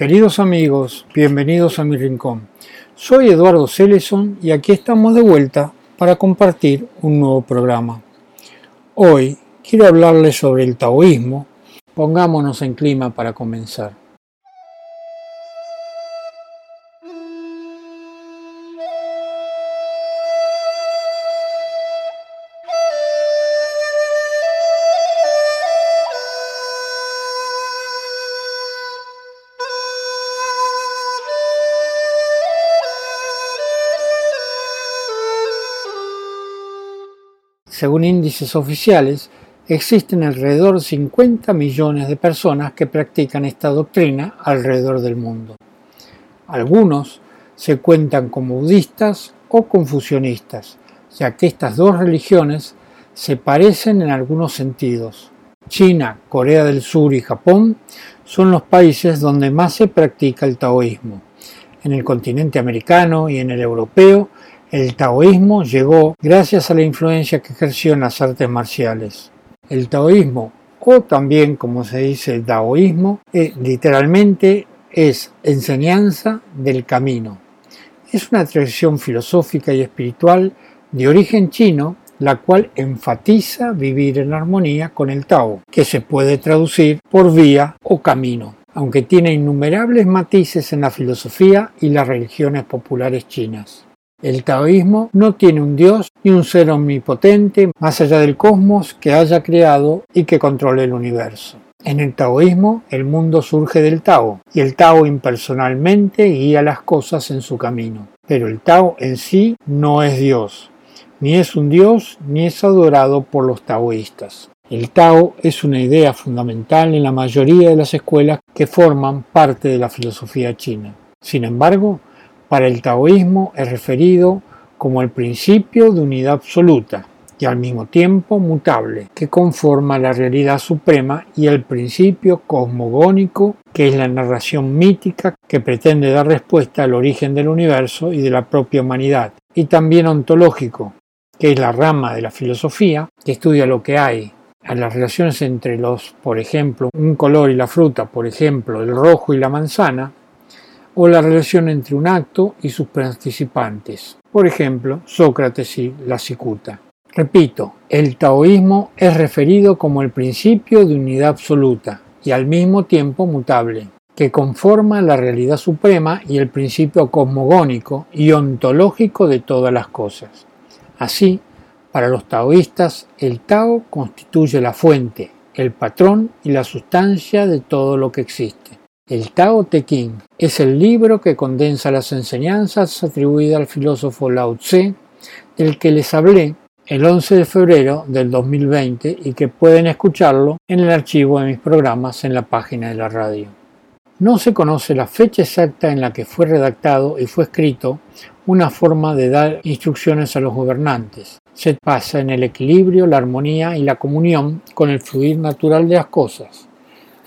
Queridos amigos, bienvenidos a mi rincón. Soy Eduardo Celeson y aquí estamos de vuelta para compartir un nuevo programa. Hoy quiero hablarles sobre el taoísmo. Pongámonos en clima para comenzar. Según índices oficiales, existen alrededor de 50 millones de personas que practican esta doctrina alrededor del mundo. Algunos se cuentan como budistas o confucionistas, ya que estas dos religiones se parecen en algunos sentidos. China, Corea del Sur y Japón son los países donde más se practica el taoísmo. En el continente americano y en el europeo el taoísmo llegó gracias a la influencia que ejerció en las artes marciales. El taoísmo, o también como se dice daoísmo, eh, literalmente es enseñanza del camino. Es una tradición filosófica y espiritual de origen chino, la cual enfatiza vivir en armonía con el Tao, que se puede traducir por vía o camino, aunque tiene innumerables matices en la filosofía y las religiones populares chinas. El taoísmo no tiene un dios ni un ser omnipotente más allá del cosmos que haya creado y que controle el universo. En el taoísmo el mundo surge del Tao y el Tao impersonalmente guía las cosas en su camino. Pero el Tao en sí no es Dios, ni es un Dios ni es adorado por los taoístas. El Tao es una idea fundamental en la mayoría de las escuelas que forman parte de la filosofía china. Sin embargo, para el taoísmo es referido como el principio de unidad absoluta y al mismo tiempo mutable, que conforma la realidad suprema y el principio cosmogónico, que es la narración mítica que pretende dar respuesta al origen del universo y de la propia humanidad, y también ontológico, que es la rama de la filosofía que estudia lo que hay, a las relaciones entre los, por ejemplo, un color y la fruta, por ejemplo, el rojo y la manzana, o la relación entre un acto y sus participantes, por ejemplo, Sócrates y la cicuta. Repito, el taoísmo es referido como el principio de unidad absoluta y al mismo tiempo mutable, que conforma la realidad suprema y el principio cosmogónico y ontológico de todas las cosas. Así, para los taoístas, el Tao constituye la fuente, el patrón y la sustancia de todo lo que existe. El Tao Te Ching es el libro que condensa las enseñanzas atribuidas al filósofo Lao Tse, del que les hablé el 11 de febrero del 2020 y que pueden escucharlo en el archivo de mis programas en la página de la radio. No se conoce la fecha exacta en la que fue redactado y fue escrito una forma de dar instrucciones a los gobernantes. Se pasa en el equilibrio, la armonía y la comunión con el fluir natural de las cosas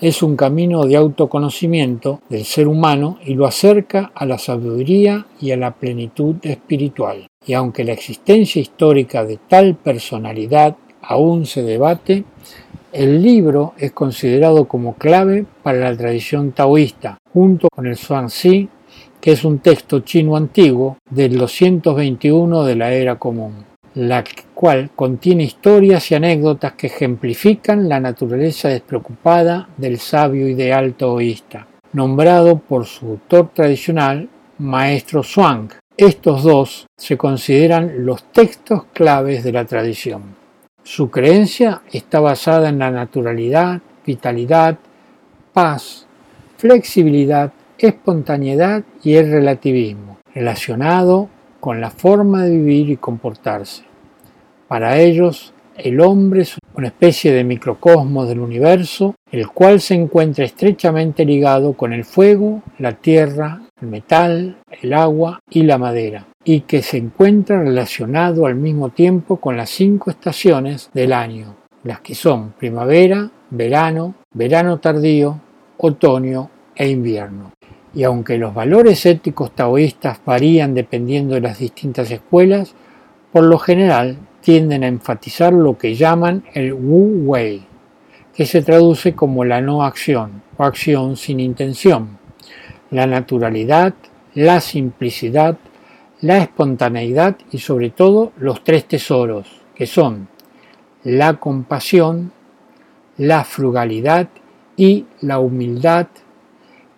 es un camino de autoconocimiento del ser humano y lo acerca a la sabiduría y a la plenitud espiritual. Y aunque la existencia histórica de tal personalidad aún se debate, el libro es considerado como clave para la tradición taoísta, junto con el Zhuangzi, que es un texto chino antiguo del 221 de la era común la cual contiene historias y anécdotas que ejemplifican la naturaleza despreocupada del sabio ideal taoísta, nombrado por su autor tradicional, Maestro Zhuang. Estos dos se consideran los textos claves de la tradición. Su creencia está basada en la naturalidad, vitalidad, paz, flexibilidad, espontaneidad y el relativismo, relacionado con la forma de vivir y comportarse. Para ellos, el hombre es una especie de microcosmos del universo, el cual se encuentra estrechamente ligado con el fuego, la tierra, el metal, el agua y la madera, y que se encuentra relacionado al mismo tiempo con las cinco estaciones del año, las que son primavera, verano, verano tardío, otoño e invierno. Y aunque los valores éticos taoístas varían dependiendo de las distintas escuelas, por lo general tienden a enfatizar lo que llaman el Wu Wei, que se traduce como la no acción o acción sin intención, la naturalidad, la simplicidad, la espontaneidad y sobre todo los tres tesoros, que son la compasión, la frugalidad y la humildad,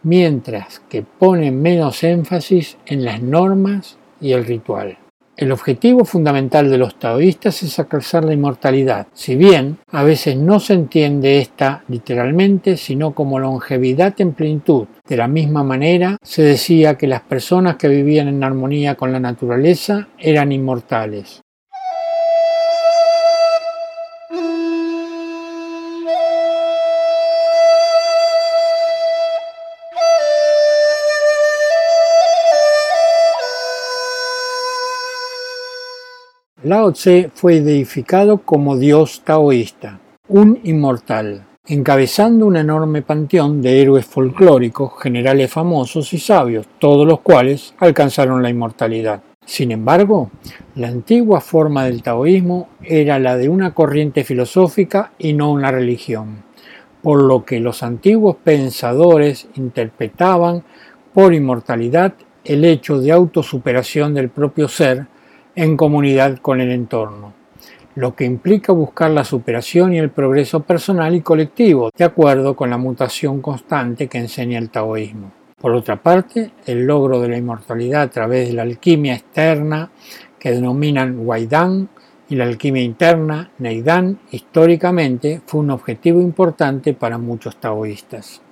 mientras que ponen menos énfasis en las normas y el ritual. El objetivo fundamental de los taoístas es alcanzar la inmortalidad, si bien a veces no se entiende esta literalmente, sino como longevidad en plenitud. De la misma manera, se decía que las personas que vivían en armonía con la naturaleza eran inmortales. Lao Tse fue deificado como dios taoísta, un inmortal, encabezando un enorme panteón de héroes folclóricos, generales famosos y sabios, todos los cuales alcanzaron la inmortalidad. Sin embargo, la antigua forma del taoísmo era la de una corriente filosófica y no una religión, por lo que los antiguos pensadores interpretaban por inmortalidad el hecho de autosuperación del propio ser en comunidad con el entorno, lo que implica buscar la superación y el progreso personal y colectivo, de acuerdo con la mutación constante que enseña el taoísmo. Por otra parte, el logro de la inmortalidad a través de la alquimia externa, que denominan Waidan, y la alquimia interna, Neidan, históricamente fue un objetivo importante para muchos taoístas.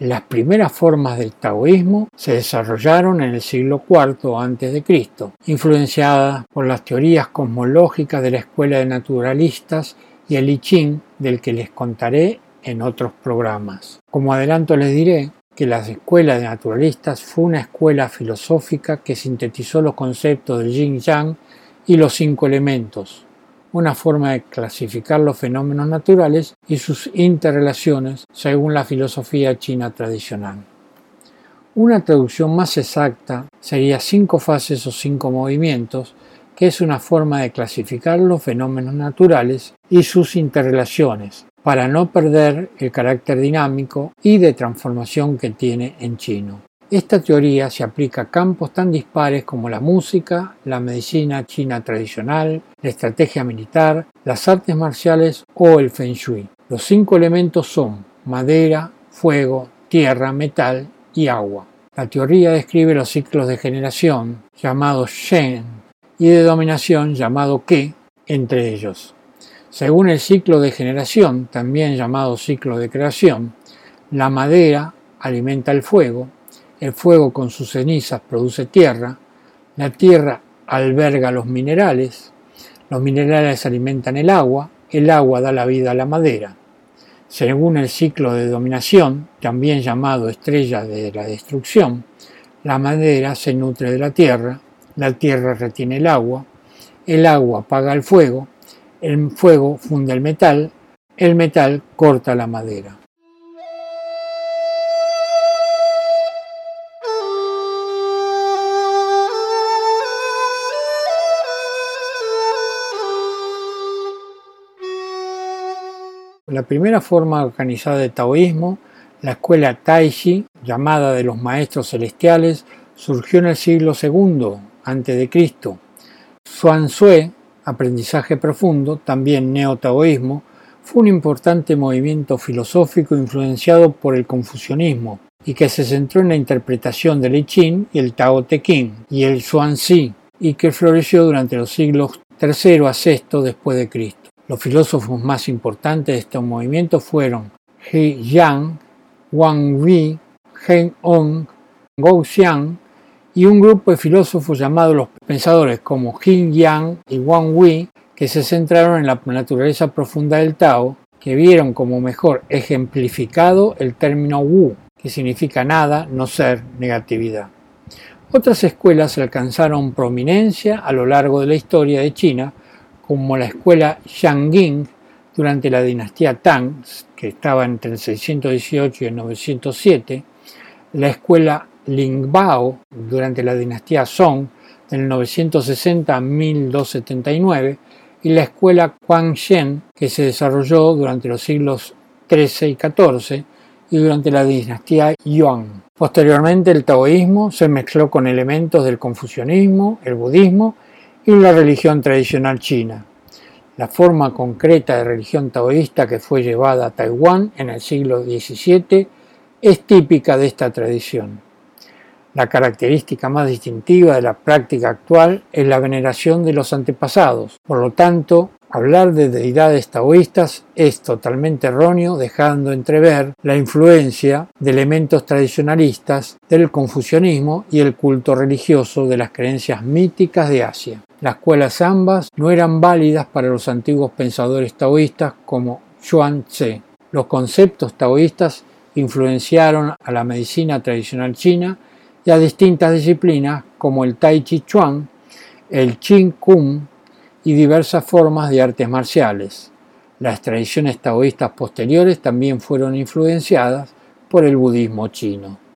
Las primeras formas del taoísmo se desarrollaron en el siglo IV a.C., influenciadas por las teorías cosmológicas de la escuela de naturalistas y el I Ching, del que les contaré en otros programas. Como adelanto les diré que la escuela de naturalistas fue una escuela filosófica que sintetizó los conceptos del yin yang y los cinco elementos, una forma de clasificar los fenómenos naturales y sus interrelaciones según la filosofía china tradicional. Una traducción más exacta sería cinco fases o cinco movimientos, que es una forma de clasificar los fenómenos naturales y sus interrelaciones, para no perder el carácter dinámico y de transformación que tiene en chino. Esta teoría se aplica a campos tan dispares como la música, la medicina china tradicional, la estrategia militar, las artes marciales o el feng shui. Los cinco elementos son madera, fuego, tierra, metal y agua. La teoría describe los ciclos de generación, llamados Shen, y de dominación, llamado Ke, entre ellos. Según el ciclo de generación, también llamado ciclo de creación, la madera alimenta el fuego, el fuego con sus cenizas produce tierra, la tierra alberga los minerales, los minerales alimentan el agua, el agua da la vida a la madera. Según el ciclo de dominación, también llamado estrella de la destrucción, la madera se nutre de la tierra, la tierra retiene el agua, el agua apaga el fuego, el fuego funde el metal, el metal corta la madera. La primera forma organizada de taoísmo, la escuela Taishi, llamada de los maestros celestiales, surgió en el siglo II a.C. Xuanzue, aprendizaje profundo, también neotaoísmo, fue un importante movimiento filosófico influenciado por el confucianismo y que se centró en la interpretación del I Ching y el Tao Te Ching y el Xuanzi y que floreció durante los siglos III a VI después de Cristo. Los filósofos más importantes de este movimiento fueron He Yang, Wang Wei, Heng Ong, Gou Xiang y un grupo de filósofos llamados los pensadores como Jin Yang y Wang Wei que se centraron en la naturaleza profunda del Tao, que vieron como mejor ejemplificado el término Wu, que significa nada, no ser, negatividad. Otras escuelas alcanzaron prominencia a lo largo de la historia de China, como la escuela Shanging durante la dinastía Tang, que estaba entre el 618 y el 907, la escuela Lingbao durante la dinastía Song del 960 a 1279 y la escuela Shen que se desarrolló durante los siglos XIII y XIV y durante la dinastía Yuan. Posteriormente el taoísmo se mezcló con elementos del confucianismo, el budismo y la religión tradicional china. La forma concreta de religión taoísta que fue llevada a Taiwán en el siglo XVII es típica de esta tradición. La característica más distintiva de la práctica actual es la veneración de los antepasados. Por lo tanto, hablar de deidades taoístas es totalmente erróneo, dejando entrever la influencia de elementos tradicionalistas del confucianismo y el culto religioso de las creencias míticas de Asia. Las cuales ambas no eran válidas para los antiguos pensadores taoístas como Xuan Tse. Los conceptos taoístas influenciaron a la medicina tradicional china y a distintas disciplinas como el Tai Chi Chuan, el Qing Kung y diversas formas de artes marciales. Las tradiciones taoístas posteriores también fueron influenciadas por el budismo chino.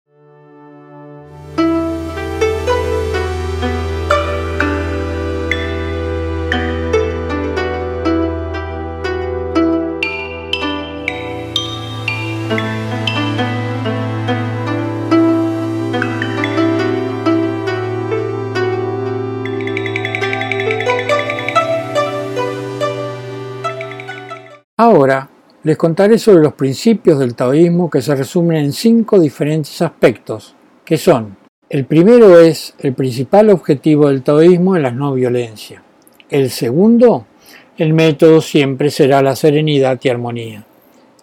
Ahora les contaré sobre los principios del taoísmo que se resumen en cinco diferentes aspectos, que son, el primero es el principal objetivo del taoísmo en la no violencia. El segundo, el método siempre será la serenidad y armonía.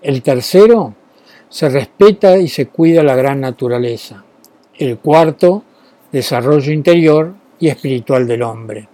El tercero, se respeta y se cuida la gran naturaleza. El cuarto, desarrollo interior y espiritual del hombre.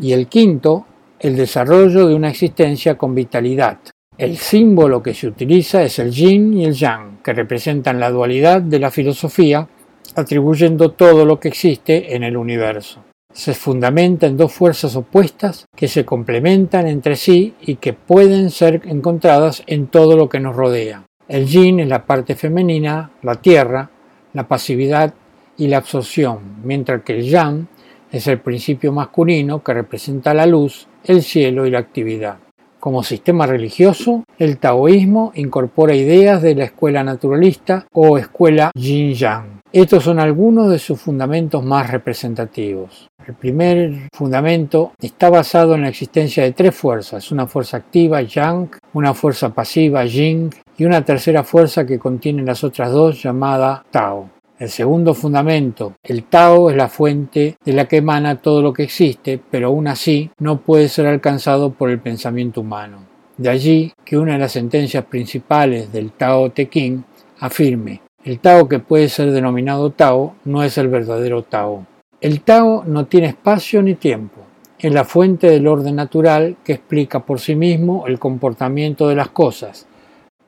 Y el quinto, el desarrollo de una existencia con vitalidad. El símbolo que se utiliza es el yin y el yang, que representan la dualidad de la filosofía, atribuyendo todo lo que existe en el universo. Se fundamenta en dos fuerzas opuestas que se complementan entre sí y que pueden ser encontradas en todo lo que nos rodea. El yin es la parte femenina, la tierra, la pasividad y la absorción, mientras que el yang es el principio masculino que representa la luz, el cielo y la actividad. Como sistema religioso, el taoísmo incorpora ideas de la escuela naturalista o escuela yin-yang. Estos son algunos de sus fundamentos más representativos. El primer fundamento está basado en la existencia de tres fuerzas, una fuerza activa, yang, una fuerza pasiva, yin, y una tercera fuerza que contiene las otras dos llamada tao. El segundo fundamento, el Tao es la fuente de la que emana todo lo que existe, pero aún así no puede ser alcanzado por el pensamiento humano. De allí que una de las sentencias principales del Tao Te Ching afirme, el Tao que puede ser denominado Tao no es el verdadero Tao. El Tao no tiene espacio ni tiempo. Es la fuente del orden natural que explica por sí mismo el comportamiento de las cosas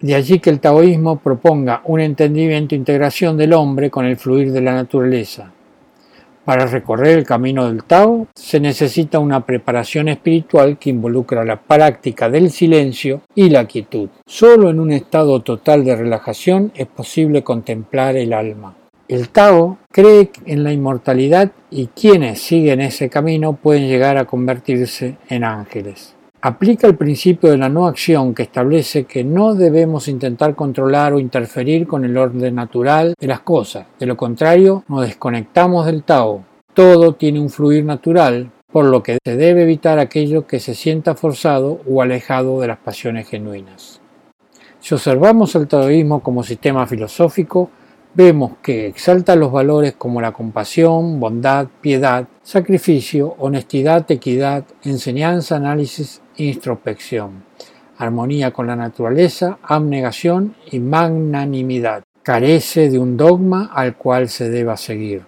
de allí que el taoísmo proponga un entendimiento e integración del hombre con el fluir de la naturaleza. Para recorrer el camino del Tao se necesita una preparación espiritual que involucra la práctica del silencio y la quietud. Solo en un estado total de relajación es posible contemplar el alma. El Tao cree en la inmortalidad y quienes siguen ese camino pueden llegar a convertirse en ángeles aplica el principio de la no acción que establece que no debemos intentar controlar o interferir con el orden natural de las cosas. De lo contrario, nos desconectamos del Tao. Todo tiene un fluir natural, por lo que se debe evitar aquello que se sienta forzado o alejado de las pasiones genuinas. Si observamos el taoísmo como sistema filosófico, vemos que exalta los valores como la compasión, bondad, piedad, sacrificio, honestidad, equidad, enseñanza, análisis introspección, armonía con la naturaleza, abnegación y magnanimidad. Carece de un dogma al cual se deba seguir.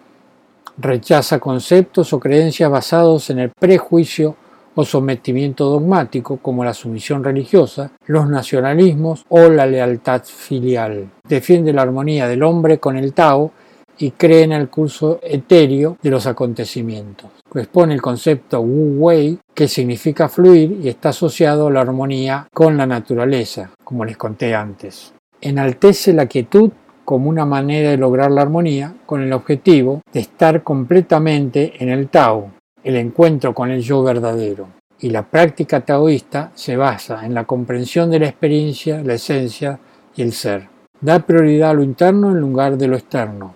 Rechaza conceptos o creencias basados en el prejuicio o sometimiento dogmático como la sumisión religiosa, los nacionalismos o la lealtad filial. Defiende la armonía del hombre con el Tao y cree en el curso etéreo de los acontecimientos. Expone el concepto Wu Wei, que significa fluir y está asociado a la armonía con la naturaleza, como les conté antes. Enaltece la quietud como una manera de lograr la armonía con el objetivo de estar completamente en el Tao, el encuentro con el yo verdadero. Y la práctica taoísta se basa en la comprensión de la experiencia, la esencia y el ser. Da prioridad a lo interno en lugar de lo externo.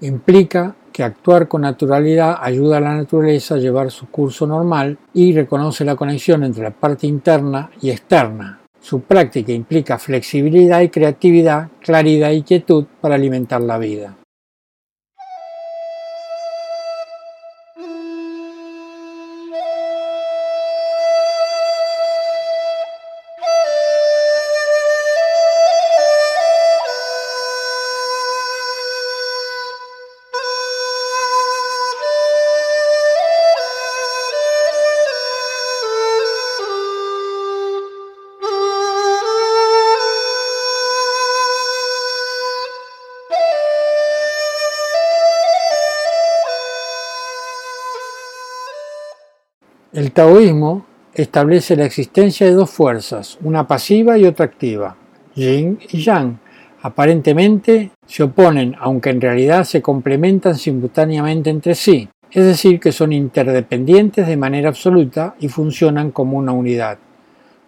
Implica que actuar con naturalidad ayuda a la naturaleza a llevar su curso normal y reconoce la conexión entre la parte interna y externa. Su práctica implica flexibilidad y creatividad, claridad y quietud para alimentar la vida. El taoísmo establece la existencia de dos fuerzas, una pasiva y otra activa, yin y yang. Aparentemente se oponen, aunque en realidad se complementan simultáneamente entre sí, es decir, que son interdependientes de manera absoluta y funcionan como una unidad.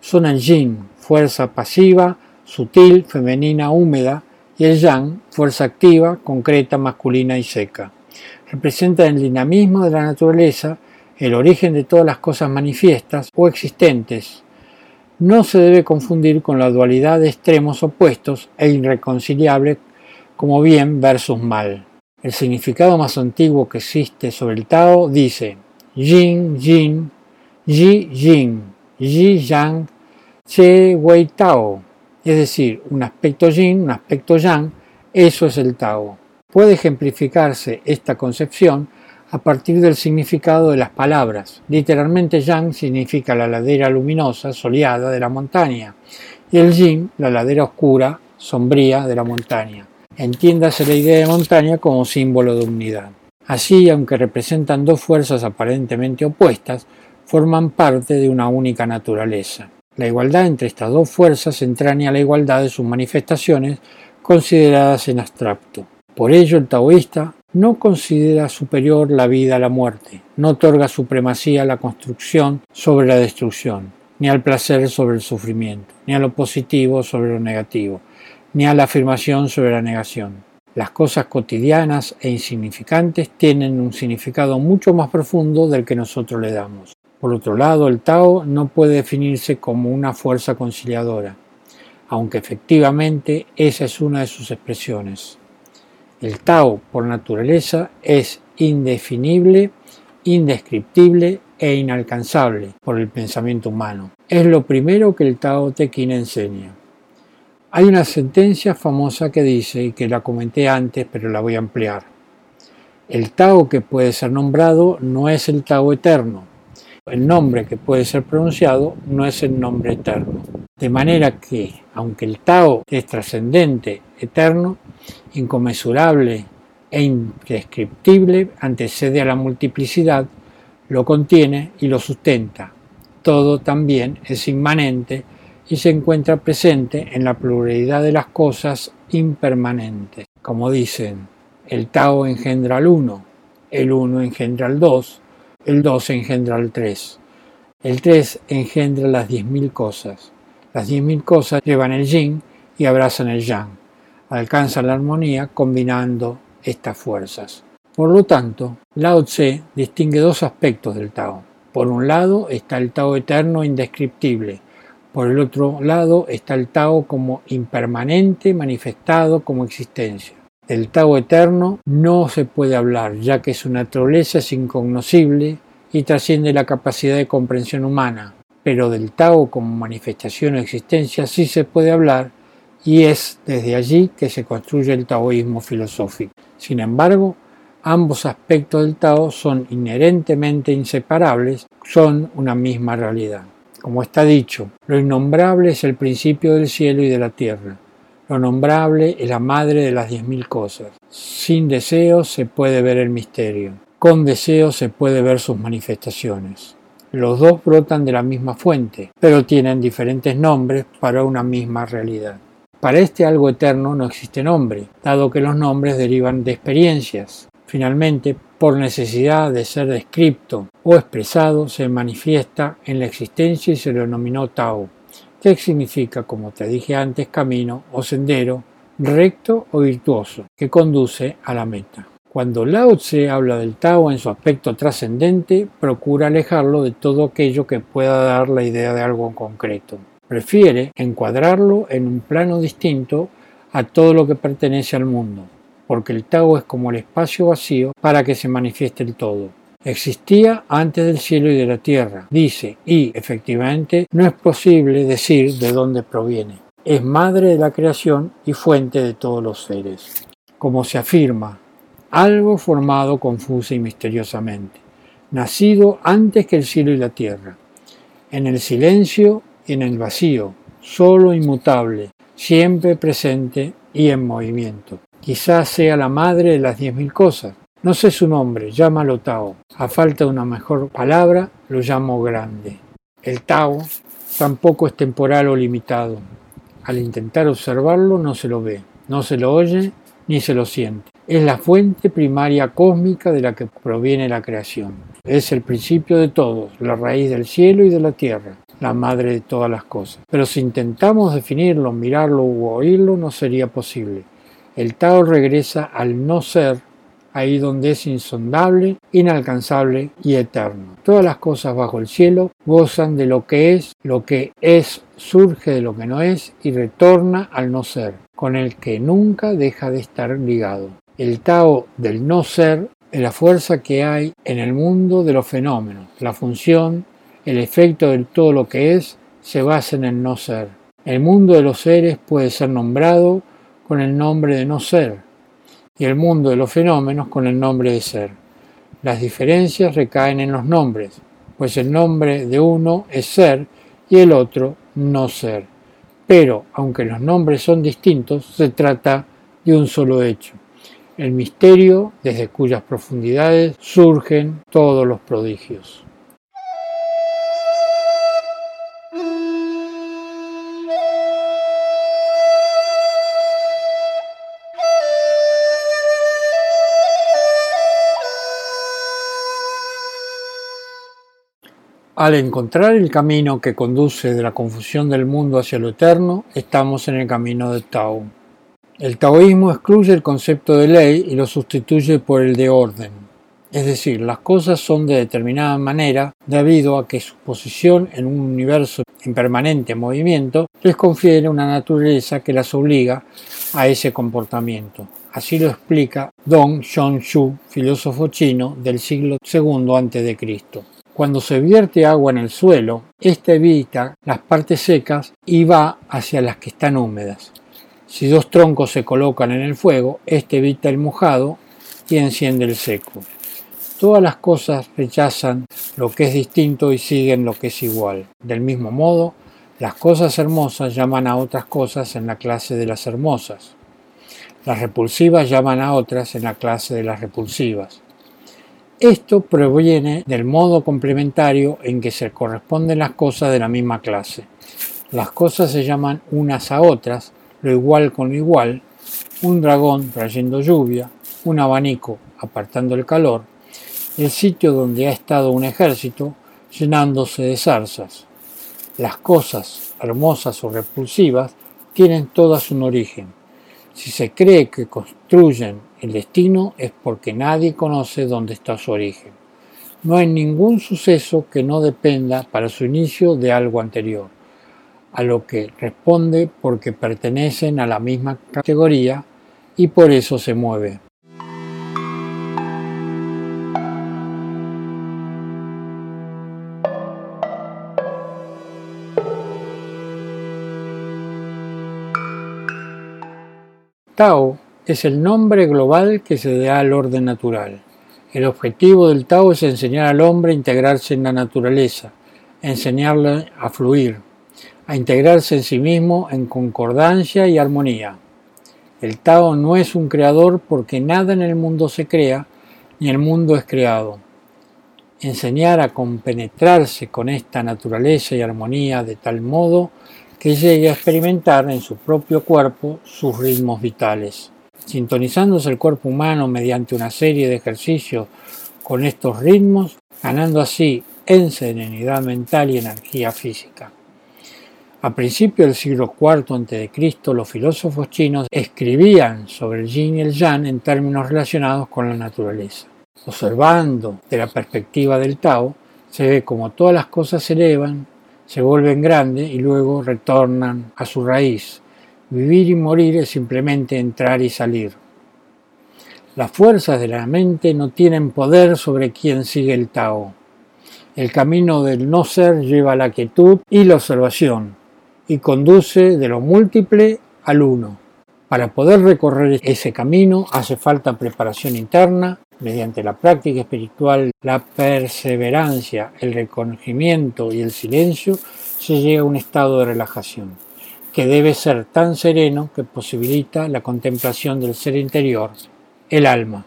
Son el yin, fuerza pasiva, sutil, femenina, húmeda, y el yang, fuerza activa, concreta, masculina y seca. Representan el dinamismo de la naturaleza el origen de todas las cosas manifiestas o existentes, no se debe confundir con la dualidad de extremos opuestos e irreconciliables como bien versus mal. El significado más antiguo que existe sobre el Tao dice Yin Yin, Yi Yin, Yi Yang, Che Wei Tao, es decir, un aspecto Yin, un aspecto Yang, eso es el Tao. Puede ejemplificarse esta concepción a partir del significado de las palabras. Literalmente Yang significa la ladera luminosa, soleada de la montaña, y el Yin, la ladera oscura, sombría de la montaña. Entiéndase la idea de montaña como símbolo de unidad. Así, aunque representan dos fuerzas aparentemente opuestas, forman parte de una única naturaleza. La igualdad entre estas dos fuerzas entraña la igualdad de sus manifestaciones consideradas en abstracto. Por ello, el taoísta no considera superior la vida a la muerte, no otorga supremacía a la construcción sobre la destrucción, ni al placer sobre el sufrimiento, ni a lo positivo sobre lo negativo, ni a la afirmación sobre la negación. Las cosas cotidianas e insignificantes tienen un significado mucho más profundo del que nosotros le damos. Por otro lado, el Tao no puede definirse como una fuerza conciliadora, aunque efectivamente esa es una de sus expresiones. El Tao, por naturaleza, es indefinible, indescriptible e inalcanzable por el pensamiento humano. Es lo primero que el Tao Te Ching enseña. Hay una sentencia famosa que dice, y que la comenté antes, pero la voy a ampliar. El Tao que puede ser nombrado no es el Tao eterno. El nombre que puede ser pronunciado no es el nombre eterno. De manera que, aunque el Tao es trascendente, eterno, inconmensurable e indescriptible, antecede a la multiplicidad, lo contiene y lo sustenta. Todo también es inmanente y se encuentra presente en la pluralidad de las cosas impermanentes. Como dicen, el Tao engendra al uno, el uno engendra al dos, el dos engendra al tres, el tres engendra las diez mil cosas. Las diez mil cosas llevan el yin y abrazan el yang alcanza la armonía combinando estas fuerzas. Por lo tanto, Lao Tse distingue dos aspectos del Tao. Por un lado está el Tao eterno indescriptible. Por el otro lado está el Tao como impermanente manifestado como existencia. Del Tao eterno no se puede hablar, ya que su naturaleza es incognoscible y trasciende la capacidad de comprensión humana. Pero del Tao como manifestación o existencia sí se puede hablar y es desde allí que se construye el taoísmo filosófico. Sin embargo, ambos aspectos del Tao son inherentemente inseparables, son una misma realidad. Como está dicho, lo innombrable es el principio del cielo y de la tierra. Lo nombrable es la madre de las diez mil cosas. Sin deseo se puede ver el misterio. Con deseo se puede ver sus manifestaciones. Los dos brotan de la misma fuente, pero tienen diferentes nombres para una misma realidad. Para este algo eterno no existe nombre, dado que los nombres derivan de experiencias. Finalmente, por necesidad de ser descripto o expresado, se manifiesta en la existencia y se lo denominó Tao, significa, como te dije antes, camino o sendero recto o virtuoso, que conduce a la meta. Cuando Lao Tse habla del Tao en su aspecto trascendente, procura alejarlo de todo aquello que pueda dar la idea de algo concreto. Prefiere encuadrarlo en un plano distinto a todo lo que pertenece al mundo, porque el Tao es como el espacio vacío para que se manifieste el todo. Existía antes del cielo y de la tierra, dice, y efectivamente no es posible decir de dónde proviene. Es madre de la creación y fuente de todos los seres. Como se afirma, algo formado confusa y misteriosamente, nacido antes que el cielo y la tierra, en el silencio y en el vacío, solo inmutable, siempre presente y en movimiento. Quizás sea la madre de las diez mil cosas. No sé su nombre, llámalo Tao. A falta de una mejor palabra, lo llamo grande. El Tao tampoco es temporal o limitado. Al intentar observarlo no se lo ve, no se lo oye ni se lo siente. Es la fuente primaria cósmica de la que proviene la creación. Es el principio de todos, la raíz del cielo y de la tierra, la madre de todas las cosas. Pero si intentamos definirlo, mirarlo u oírlo, no sería posible. El Tao regresa al no ser, ahí donde es insondable, inalcanzable y eterno. Todas las cosas bajo el cielo gozan de lo que es, lo que es surge de lo que no es y retorna al no ser, con el que nunca deja de estar ligado. El Tao del no ser es la fuerza que hay en el mundo de los fenómenos, la función, el efecto de todo lo que es se basa en el no ser. El mundo de los seres puede ser nombrado con el nombre de no ser y el mundo de los fenómenos con el nombre de ser. Las diferencias recaen en los nombres, pues el nombre de uno es ser y el otro no ser. Pero, aunque los nombres son distintos, se trata de un solo hecho, el misterio desde cuyas profundidades surgen todos los prodigios. Al encontrar el camino que conduce de la confusión del mundo hacia lo eterno, estamos en el camino del Tao. El taoísmo excluye el concepto de ley y lo sustituye por el de orden. Es decir, las cosas son de determinada manera debido a que su posición en un universo en permanente movimiento les confiere una naturaleza que las obliga a ese comportamiento. Así lo explica Dong Xiongxu, filósofo chino del siglo II a.C. Cuando se vierte agua en el suelo, ésta evita las partes secas y va hacia las que están húmedas. Si dos troncos se colocan en el fuego, éste evita el mojado y enciende el seco. Todas las cosas rechazan lo que es distinto y siguen lo que es igual. Del mismo modo, las cosas hermosas llaman a otras cosas en la clase de las hermosas. Las repulsivas llaman a otras en la clase de las repulsivas. Esto proviene del modo complementario en que se corresponden las cosas de la misma clase. Las cosas se llaman unas a otras, lo igual con lo igual, un dragón trayendo lluvia, un abanico apartando el calor, el sitio donde ha estado un ejército llenándose de zarzas. Las cosas hermosas o repulsivas tienen todas un origen. Si se cree que construyen el destino es porque nadie conoce dónde está su origen. No hay ningún suceso que no dependa para su inicio de algo anterior, a lo que responde porque pertenecen a la misma categoría y por eso se mueve. Tao es el nombre global que se da al orden natural. El objetivo del Tao es enseñar al hombre a integrarse en la naturaleza, enseñarle a fluir, a integrarse en sí mismo en concordancia y armonía. El Tao no es un creador porque nada en el mundo se crea, ni el mundo es creado. Enseñar a compenetrarse con esta naturaleza y armonía de tal modo que llegue a experimentar en su propio cuerpo sus ritmos vitales. Sintonizándose el cuerpo humano mediante una serie de ejercicios con estos ritmos, ganando así en serenidad mental y energía física. A principios del siglo IV a.C., los filósofos chinos escribían sobre el yin y el yang en términos relacionados con la naturaleza. Observando de la perspectiva del Tao, se ve como todas las cosas se elevan, se vuelven grandes y luego retornan a su raíz. Vivir y morir es simplemente entrar y salir. Las fuerzas de la mente no tienen poder sobre quien sigue el Tao. El camino del no ser lleva a la quietud y la observación y conduce de lo múltiple al uno. Para poder recorrer ese camino hace falta preparación interna, mediante la práctica espiritual, la perseverancia, el reconocimiento y el silencio, se llega a un estado de relajación, que debe ser tan sereno que posibilita la contemplación del ser interior, el alma.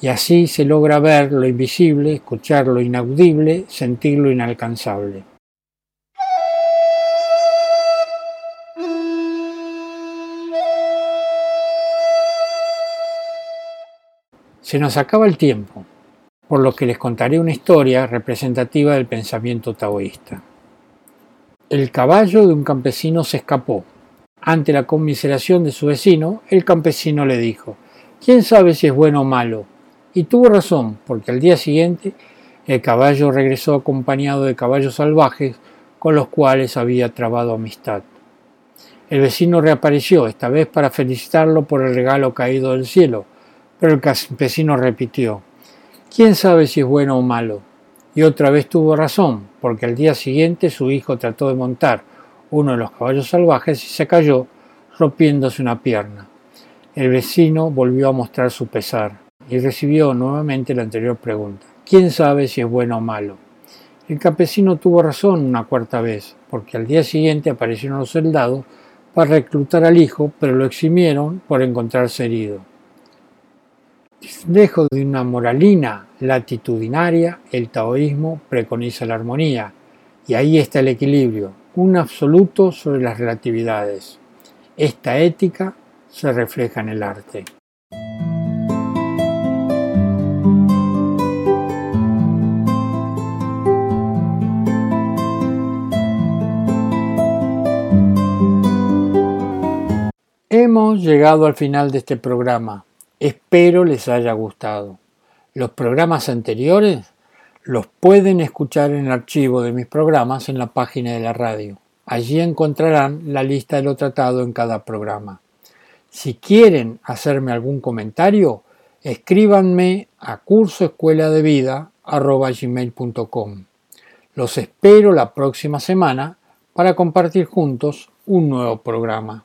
Y así se logra ver lo invisible, escuchar lo inaudible, sentir lo inalcanzable. Se nos acaba el tiempo, por lo que les contaré una historia representativa del pensamiento taoísta. El caballo de un campesino se escapó. Ante la conmiseración de su vecino, el campesino le dijo, ¿quién sabe si es bueno o malo? Y tuvo razón, porque al día siguiente el caballo regresó acompañado de caballos salvajes con los cuales había trabado amistad. El vecino reapareció, esta vez para felicitarlo por el regalo caído del cielo, pero el campesino repitió, ¿quién sabe si es bueno o malo? Y otra vez tuvo razón, porque al día siguiente su hijo trató de montar uno de los caballos salvajes y se cayó, rompiéndose una pierna. El vecino volvió a mostrar su pesar y recibió nuevamente la anterior pregunta. ¿Quién sabe si es bueno o malo? El campesino tuvo razón una cuarta vez, porque al día siguiente aparecieron los soldados para reclutar al hijo, pero lo eximieron por encontrarse herido. Lejos de una moralina latitudinaria, el taoísmo preconiza la armonía, y ahí está el equilibrio, un absoluto sobre las relatividades. Esta ética se refleja en el arte. Hemos llegado al final de este programa. Espero les haya gustado. Los programas anteriores los pueden escuchar en el archivo de mis programas en la página de la radio. Allí encontrarán la lista de lo tratado en cada programa. Si quieren hacerme algún comentario, escríbanme a cursoescueladevida.com. Los espero la próxima semana para compartir juntos un nuevo programa.